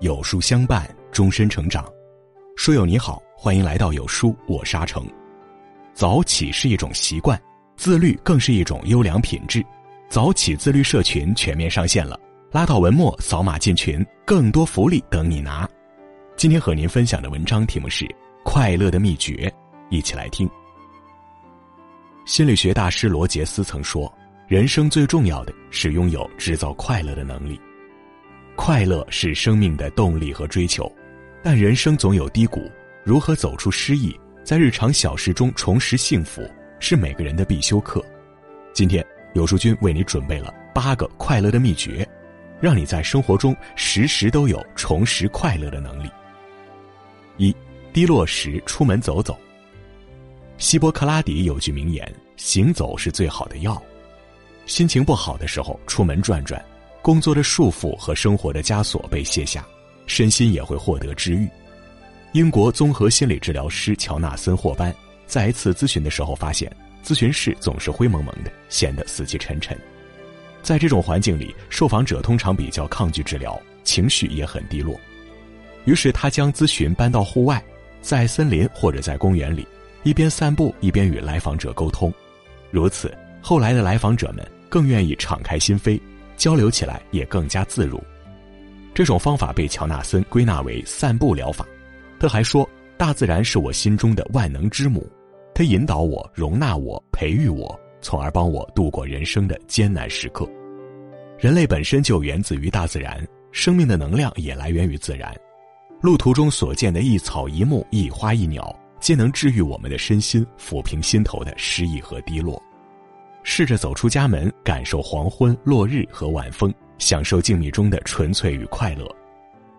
有书相伴，终身成长。书友你好，欢迎来到有书，我沙城。早起是一种习惯，自律更是一种优良品质。早起自律社群全面上线了，拉到文末扫码进群，更多福利等你拿。今天和您分享的文章题目是《快乐的秘诀》，一起来听。心理学大师罗杰斯曾说：“人生最重要的是拥有制造快乐的能力。”快乐是生命的动力和追求，但人生总有低谷，如何走出失意，在日常小事中重拾幸福，是每个人的必修课。今天有书君为你准备了八个快乐的秘诀，让你在生活中时时都有重拾快乐的能力。一，低落时出门走走。希波克拉底有句名言：“行走是最好的药。”心情不好的时候，出门转转。工作的束缚和生活的枷锁被卸下，身心也会获得治愈。英国综合心理治疗师乔纳森·霍班在一次咨询的时候发现，咨询室总是灰蒙蒙的，显得死气沉沉。在这种环境里，受访者通常比较抗拒治疗，情绪也很低落。于是他将咨询搬到户外，在森林或者在公园里，一边散步一边与来访者沟通。如此，后来的来访者们更愿意敞开心扉。交流起来也更加自如，这种方法被乔纳森归纳为散步疗法。他还说，大自然是我心中的万能之母，它引导我、容纳我、培育我，从而帮我度过人生的艰难时刻。人类本身就源自于大自然，生命的能量也来源于自然。路途中所见的一草一木、一花一鸟，皆能治愈我们的身心，抚平心头的失意和低落。试着走出家门，感受黄昏、落日和晚风，享受静谧中的纯粹与快乐。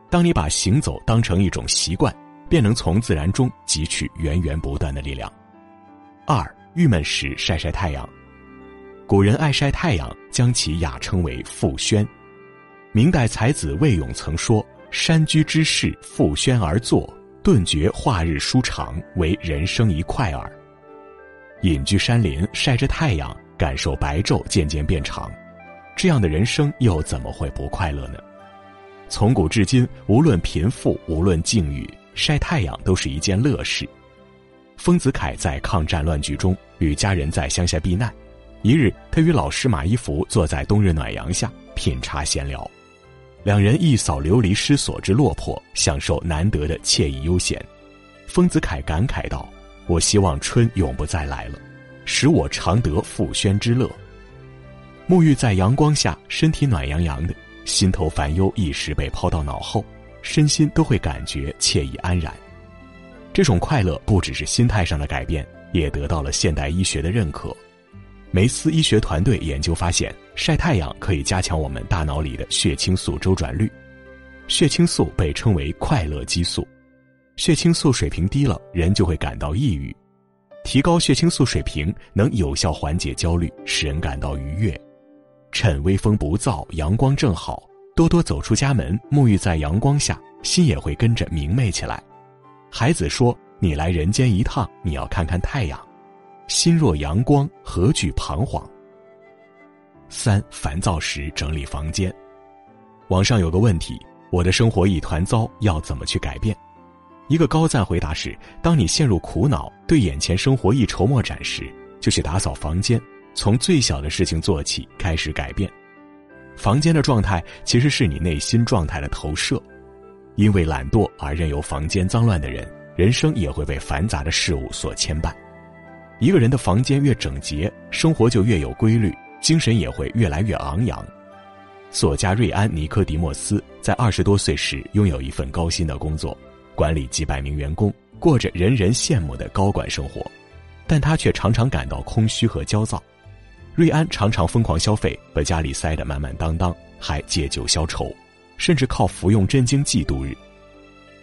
当你把行走当成一种习惯，便能从自然中汲取源源不断的力量。二，郁闷时晒晒太阳。古人爱晒太阳，将其雅称为复轩。明代才子魏咏曾说：“山居之士复轩而坐，顿觉化日舒长，为人生一快耳。”隐居山林，晒着太阳。感受白昼渐渐变长，这样的人生又怎么会不快乐呢？从古至今，无论贫富，无论境遇，晒太阳都是一件乐事。丰子恺在抗战乱局中与家人在乡下避难，一日，他与老师马一福坐在冬日暖阳下品茶闲聊，两人一扫流离失所之落魄，享受难得的惬意悠闲。丰子恺感慨道：“我希望春永不再来了。”使我常得复轩之乐。沐浴在阳光下，身体暖洋洋的，心头烦忧一时被抛到脑后，身心都会感觉惬意安然。这种快乐不只是心态上的改变，也得到了现代医学的认可。梅斯医学团队研究发现，晒太阳可以加强我们大脑里的血清素周转率。血清素被称为快乐激素，血清素水平低了，人就会感到抑郁。提高血清素水平能有效缓解焦虑，使人感到愉悦。趁微风不燥、阳光正好，多多走出家门，沐浴在阳光下，心也会跟着明媚起来。孩子说：“你来人间一趟，你要看看太阳。心若阳光，何惧彷徨？”三烦躁时整理房间。网上有个问题：我的生活一团糟，要怎么去改变？一个高赞回答是：当你陷入苦恼，对眼前生活一筹莫展时，就去打扫房间，从最小的事情做起，开始改变。房间的状态其实是你内心状态的投射。因为懒惰而任由房间脏乱的人，人生也会被繁杂的事物所牵绊。一个人的房间越整洁，生活就越有规律，精神也会越来越昂扬。作家瑞安·尼科迪莫斯在二十多岁时拥有一份高薪的工作。管理几百名员工，过着人人羡慕的高管生活，但他却常常感到空虚和焦躁。瑞安常常疯狂消费，把家里塞得满满当当，还借酒消愁，甚至靠服用镇静剂度日。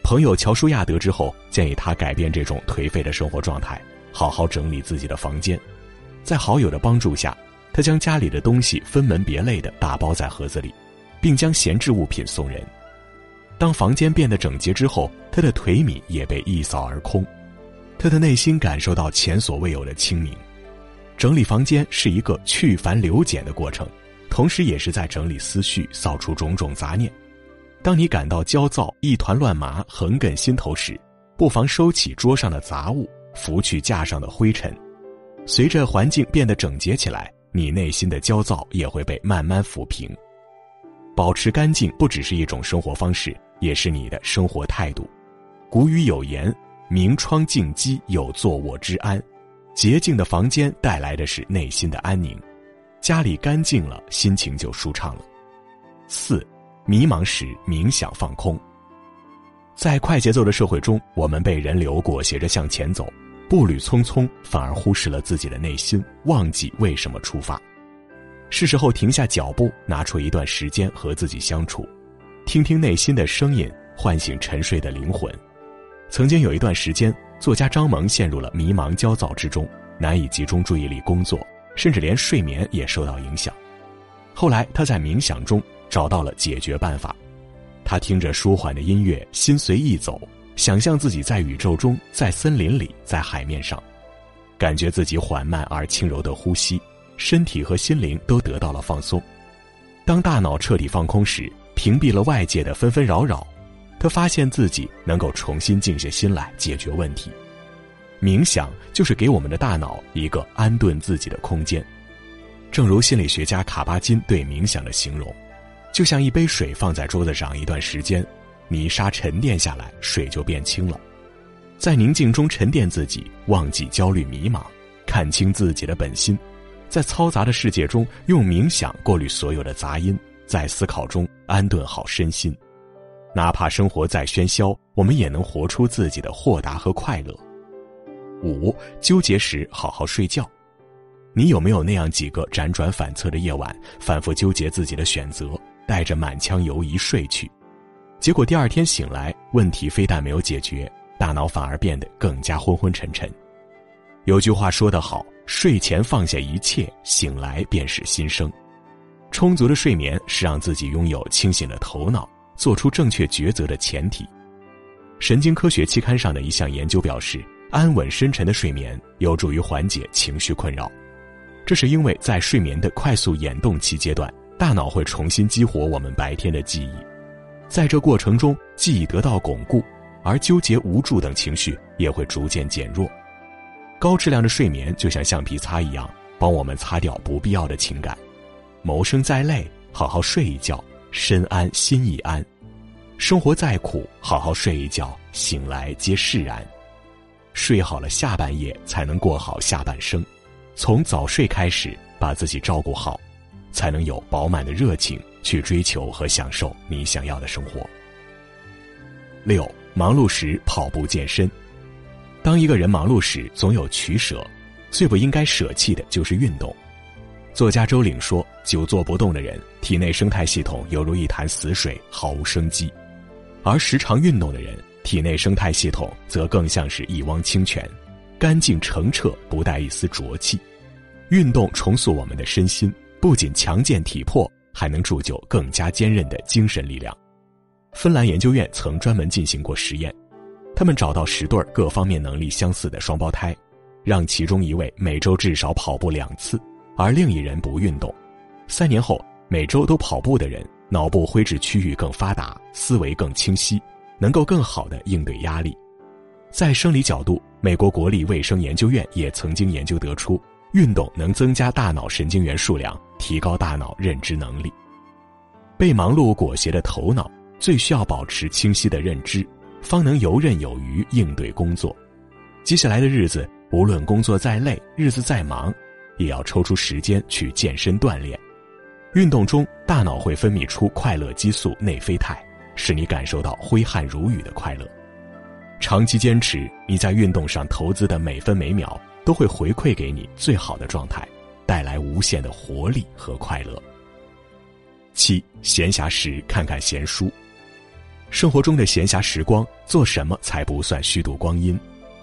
朋友乔舒亚得知后，建议他改变这种颓废的生活状态，好好整理自己的房间。在好友的帮助下，他将家里的东西分门别类的打包在盒子里，并将闲置物品送人。当房间变得整洁之后，他的颓靡也被一扫而空，他的内心感受到前所未有的清明。整理房间是一个去繁留简的过程，同时也是在整理思绪，扫除种种杂念。当你感到焦躁、一团乱麻、横亘心头时，不妨收起桌上的杂物，拂去架上的灰尘。随着环境变得整洁起来，你内心的焦躁也会被慢慢抚平。保持干净不只是一种生活方式，也是你的生活态度。古语有言：“明窗净几有坐卧之安。”洁净的房间带来的是内心的安宁，家里干净了，心情就舒畅了。四，迷茫时冥想放空。在快节奏的社会中，我们被人流裹挟着向前走，步履匆匆，反而忽视了自己的内心，忘记为什么出发。是时候停下脚步，拿出一段时间和自己相处，听听内心的声音，唤醒沉睡的灵魂。曾经有一段时间。作家张萌陷入了迷茫焦躁之中，难以集中注意力工作，甚至连睡眠也受到影响。后来他在冥想中找到了解决办法，他听着舒缓的音乐，心随意走，想象自己在宇宙中，在森林里，在海面上，感觉自己缓慢而轻柔的呼吸，身体和心灵都得到了放松。当大脑彻底放空时，屏蔽了外界的纷纷扰扰。他发现自己能够重新静下心来解决问题，冥想就是给我们的大脑一个安顿自己的空间。正如心理学家卡巴金对冥想的形容，就像一杯水放在桌子上一段时间，泥沙沉淀下来，水就变清了。在宁静中沉淀自己，忘记焦虑迷茫，看清自己的本心，在嘈杂的世界中用冥想过滤所有的杂音，在思考中安顿好身心。哪怕生活再喧嚣，我们也能活出自己的豁达和快乐。五，纠结时好好睡觉。你有没有那样几个辗转反侧的夜晚，反复纠结自己的选择，带着满腔犹疑睡去，结果第二天醒来，问题非但没有解决，大脑反而变得更加昏昏沉沉。有句话说得好：“睡前放下一切，醒来便是新生。”充足的睡眠是让自己拥有清醒的头脑。做出正确抉择的前提。神经科学期刊上的一项研究表示，安稳深沉的睡眠有助于缓解情绪困扰。这是因为在睡眠的快速眼动期阶段，大脑会重新激活我们白天的记忆，在这过程中，记忆得到巩固，而纠结、无助等情绪也会逐渐减弱。高质量的睡眠就像橡皮擦一样，帮我们擦掉不必要的情感。谋生再累，好好睡一觉。身安心亦安，生活再苦，好好睡一觉，醒来皆释然。睡好了下半夜，才能过好下半生。从早睡开始，把自己照顾好，才能有饱满的热情去追求和享受你想要的生活。六，忙碌时跑步健身。当一个人忙碌时，总有取舍，最不应该舍弃的就是运动。作家周岭说：“久坐不动的人，体内生态系统犹如一潭死水，毫无生机；而时常运动的人，体内生态系统则更像是一汪清泉，干净澄澈，不带一丝浊气。运动重塑我们的身心，不仅强健体魄，还能铸就更加坚韧的精神力量。”芬兰研究院曾专门进行过实验，他们找到十对各方面能力相似的双胞胎，让其中一位每周至少跑步两次。而另一人不运动，三年后，每周都跑步的人，脑部灰质区域更发达，思维更清晰，能够更好的应对压力。在生理角度，美国国立卫生研究院也曾经研究得出，运动能增加大脑神经元数量，提高大脑认知能力。被忙碌裹挟的头脑，最需要保持清晰的认知，方能游刃有余应对工作。接下来的日子，无论工作再累，日子再忙。也要抽出时间去健身锻炼，运动中大脑会分泌出快乐激素内啡肽，使你感受到挥汗如雨的快乐。长期坚持，你在运动上投资的每分每秒都会回馈给你最好的状态，带来无限的活力和快乐。七，闲暇时看看闲书。生活中的闲暇时光，做什么才不算虚度光阴？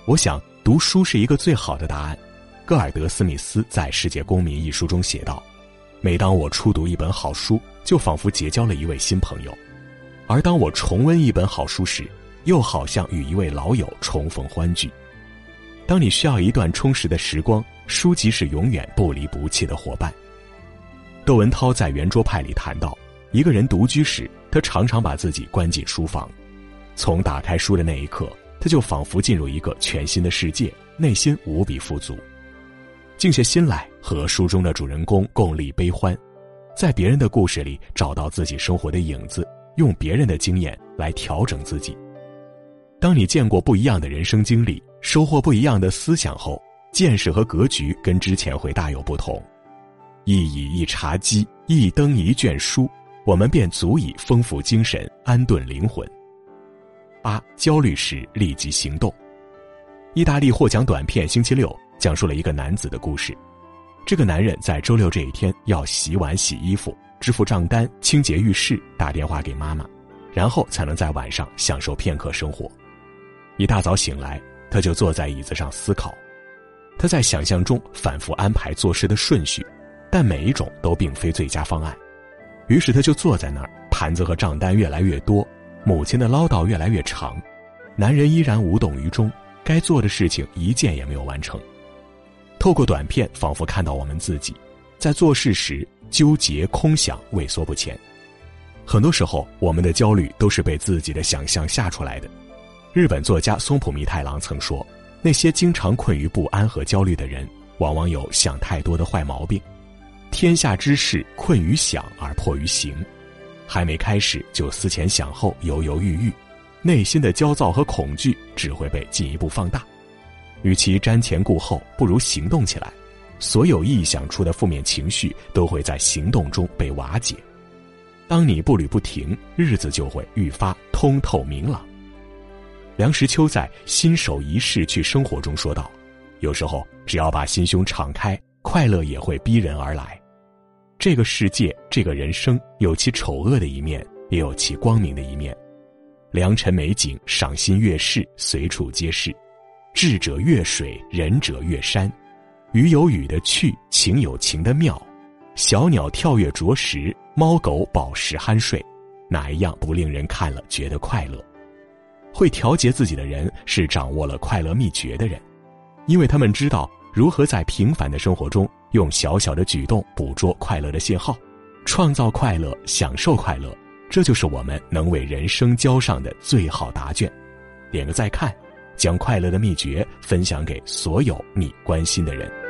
我想，读书是一个最好的答案。戈尔德·斯密斯在《世界公民》一书中写道：“每当我初读一本好书，就仿佛结交了一位新朋友；而当我重温一本好书时，又好像与一位老友重逢欢聚。当你需要一段充实的时光，书籍是永远不离不弃的伙伴。”窦文涛在圆桌派里谈到：“一个人独居时，他常常把自己关进书房，从打开书的那一刻，他就仿佛进入一个全新的世界，内心无比富足。静下心来，和书中的主人公共历悲欢，在别人的故事里找到自己生活的影子，用别人的经验来调整自己。当你见过不一样的人生经历，收获不一样的思想后，见识和格局跟之前会大有不同。一椅一茶几，一灯一卷书，我们便足以丰富精神，安顿灵魂。八焦虑时立即行动。意大利获奖短片《星期六》。讲述了一个男子的故事。这个男人在周六这一天要洗碗、洗衣服、支付账单、清洁浴室、打电话给妈妈，然后才能在晚上享受片刻生活。一大早醒来，他就坐在椅子上思考。他在想象中反复安排做事的顺序，但每一种都并非最佳方案。于是他就坐在那儿，盘子和账单越来越多，母亲的唠叨越来越长，男人依然无动于衷，该做的事情一件也没有完成。透过短片，仿佛看到我们自己，在做事时纠结、空想、畏缩不前。很多时候，我们的焦虑都是被自己的想象吓出来的。日本作家松浦弥太郎曾说：“那些经常困于不安和焦虑的人，往往有想太多的坏毛病。天下之事，困于想而迫于行，还没开始就思前想后、犹犹豫豫，内心的焦躁和恐惧只会被进一步放大。”与其瞻前顾后，不如行动起来。所有臆想出的负面情绪都会在行动中被瓦解。当你步履不停，日子就会愈发通透明朗。梁实秋在《新手一世去生活》中说道：“有时候，只要把心胸敞开，快乐也会逼人而来。这个世界，这个人生，有其丑恶的一面，也有其光明的一面。良辰美景，赏心悦事，随处皆是。”智者越水，仁者越山，雨有雨的趣，情有情的妙，小鸟跳跃啄食，猫狗饱食酣睡，哪一样不令人看了觉得快乐？会调节自己的人是掌握了快乐秘诀的人，因为他们知道如何在平凡的生活中用小小的举动捕捉快乐的信号，创造快乐，享受快乐，这就是我们能为人生交上的最好答卷。点个再看。将快乐的秘诀分享给所有你关心的人。